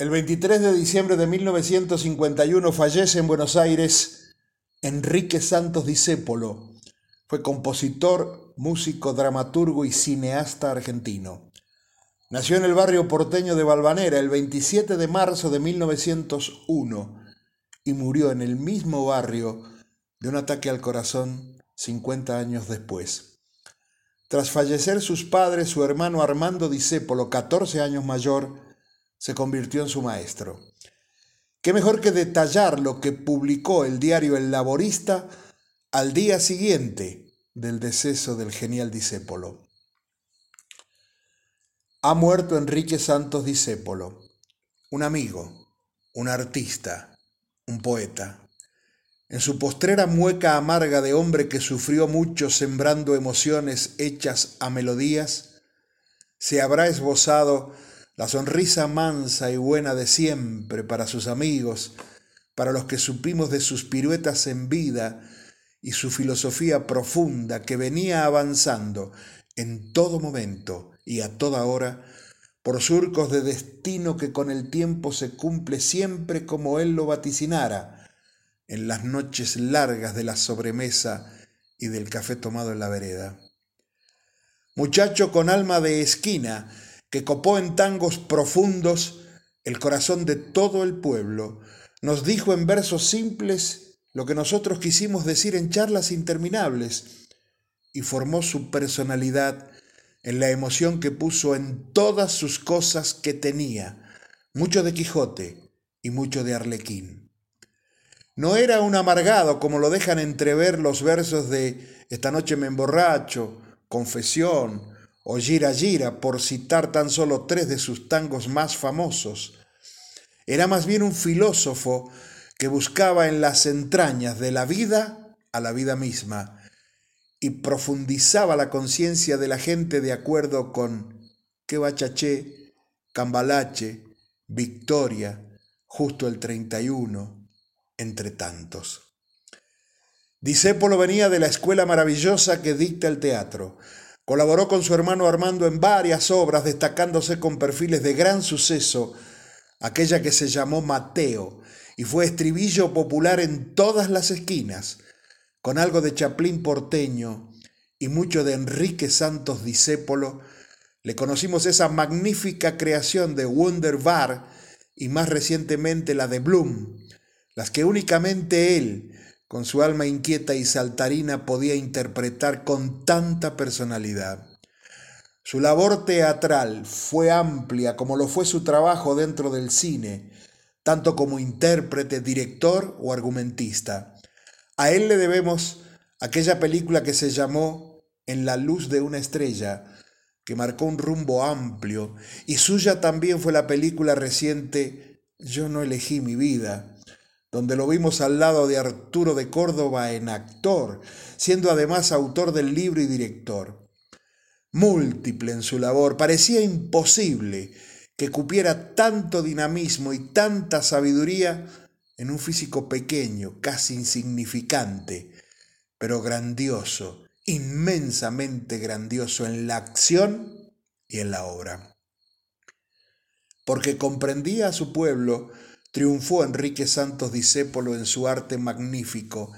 El 23 de diciembre de 1951 fallece en Buenos Aires Enrique Santos Discépolo. Fue compositor, músico, dramaturgo y cineasta argentino. Nació en el barrio porteño de Balvanera el 27 de marzo de 1901 y murió en el mismo barrio de un ataque al corazón 50 años después. Tras fallecer sus padres, su hermano Armando Discépolo, 14 años mayor, se convirtió en su maestro. ¿Qué mejor que detallar lo que publicó el diario El Laborista al día siguiente del deceso del genial discépolo? Ha muerto Enrique Santos Discépolo, un amigo, un artista, un poeta. En su postrera mueca amarga de hombre que sufrió mucho sembrando emociones hechas a melodías, se habrá esbozado la sonrisa mansa y buena de siempre para sus amigos, para los que supimos de sus piruetas en vida y su filosofía profunda que venía avanzando en todo momento y a toda hora por surcos de destino que con el tiempo se cumple siempre como él lo vaticinara, en las noches largas de la sobremesa y del café tomado en la vereda. Muchacho con alma de esquina, que copó en tangos profundos el corazón de todo el pueblo, nos dijo en versos simples lo que nosotros quisimos decir en charlas interminables y formó su personalidad en la emoción que puso en todas sus cosas que tenía, mucho de Quijote y mucho de Arlequín. No era un amargado como lo dejan entrever los versos de Esta noche me emborracho, Confesión, o Gira Gira, por citar tan solo tres de sus tangos más famosos. Era más bien un filósofo que buscaba en las entrañas de la vida a la vida misma y profundizaba la conciencia de la gente de acuerdo con Quebachaché, Cambalache, Victoria, justo el 31, entre tantos. Disépolo venía de la escuela maravillosa que dicta el teatro. Colaboró con su hermano Armando en varias obras, destacándose con perfiles de gran suceso, aquella que se llamó Mateo, y fue estribillo popular en todas las esquinas, con algo de Chaplín porteño y mucho de Enrique Santos Discépolo, le conocimos esa magnífica creación de Wunderbar y más recientemente la de Bloom, las que únicamente él, con su alma inquieta y saltarina podía interpretar con tanta personalidad. Su labor teatral fue amplia como lo fue su trabajo dentro del cine, tanto como intérprete, director o argumentista. A él le debemos aquella película que se llamó En la luz de una estrella, que marcó un rumbo amplio, y suya también fue la película reciente Yo no elegí mi vida, donde lo vimos al lado de Arturo de Córdoba en actor, siendo además autor del libro y director. Múltiple en su labor, parecía imposible que cupiera tanto dinamismo y tanta sabiduría en un físico pequeño, casi insignificante, pero grandioso, inmensamente grandioso en la acción y en la obra. Porque comprendía a su pueblo triunfó Enrique Santos Discépolo en su arte magnífico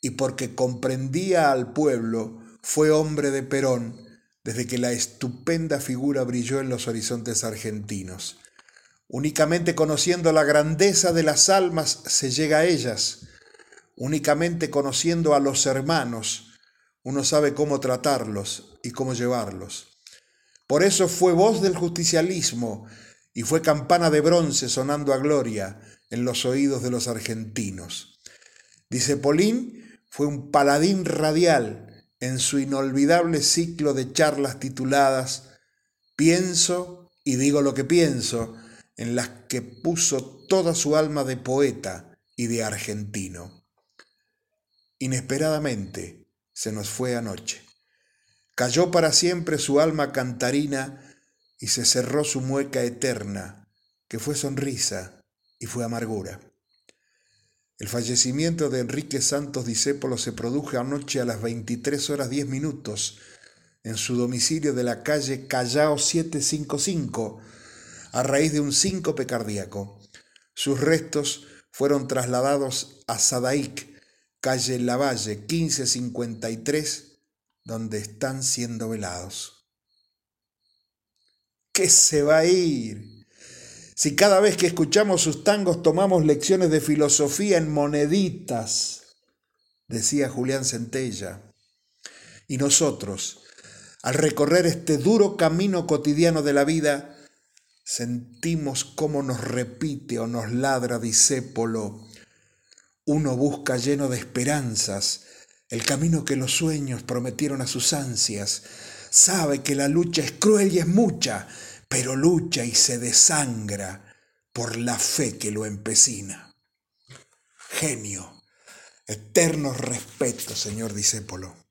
y porque comprendía al pueblo, fue hombre de Perón desde que la estupenda figura brilló en los horizontes argentinos. Únicamente conociendo la grandeza de las almas se llega a ellas. Únicamente conociendo a los hermanos uno sabe cómo tratarlos y cómo llevarlos. Por eso fue voz del justicialismo y fue campana de bronce sonando a gloria en los oídos de los argentinos. Dice Polín, fue un paladín radial en su inolvidable ciclo de charlas tituladas Pienso y digo lo que pienso, en las que puso toda su alma de poeta y de argentino. Inesperadamente se nos fue anoche. Cayó para siempre su alma cantarina y se cerró su mueca eterna, que fue sonrisa y fue amargura. El fallecimiento de Enrique Santos Discépolo se produjo anoche a las 23 horas 10 minutos en su domicilio de la calle Callao 755, a raíz de un síncope cardíaco. Sus restos fueron trasladados a Sadaic, calle Lavalle 1553, donde están siendo velados. ¿Qué se va a ir? Si cada vez que escuchamos sus tangos tomamos lecciones de filosofía en moneditas, decía Julián Centella. Y nosotros, al recorrer este duro camino cotidiano de la vida, sentimos cómo nos repite o nos ladra Disépolo uno busca lleno de esperanzas el camino que los sueños prometieron a sus ansias. Sabe que la lucha es cruel y es mucha, pero lucha y se desangra por la fe que lo empecina. Genio, eterno respeto, señor discípulo.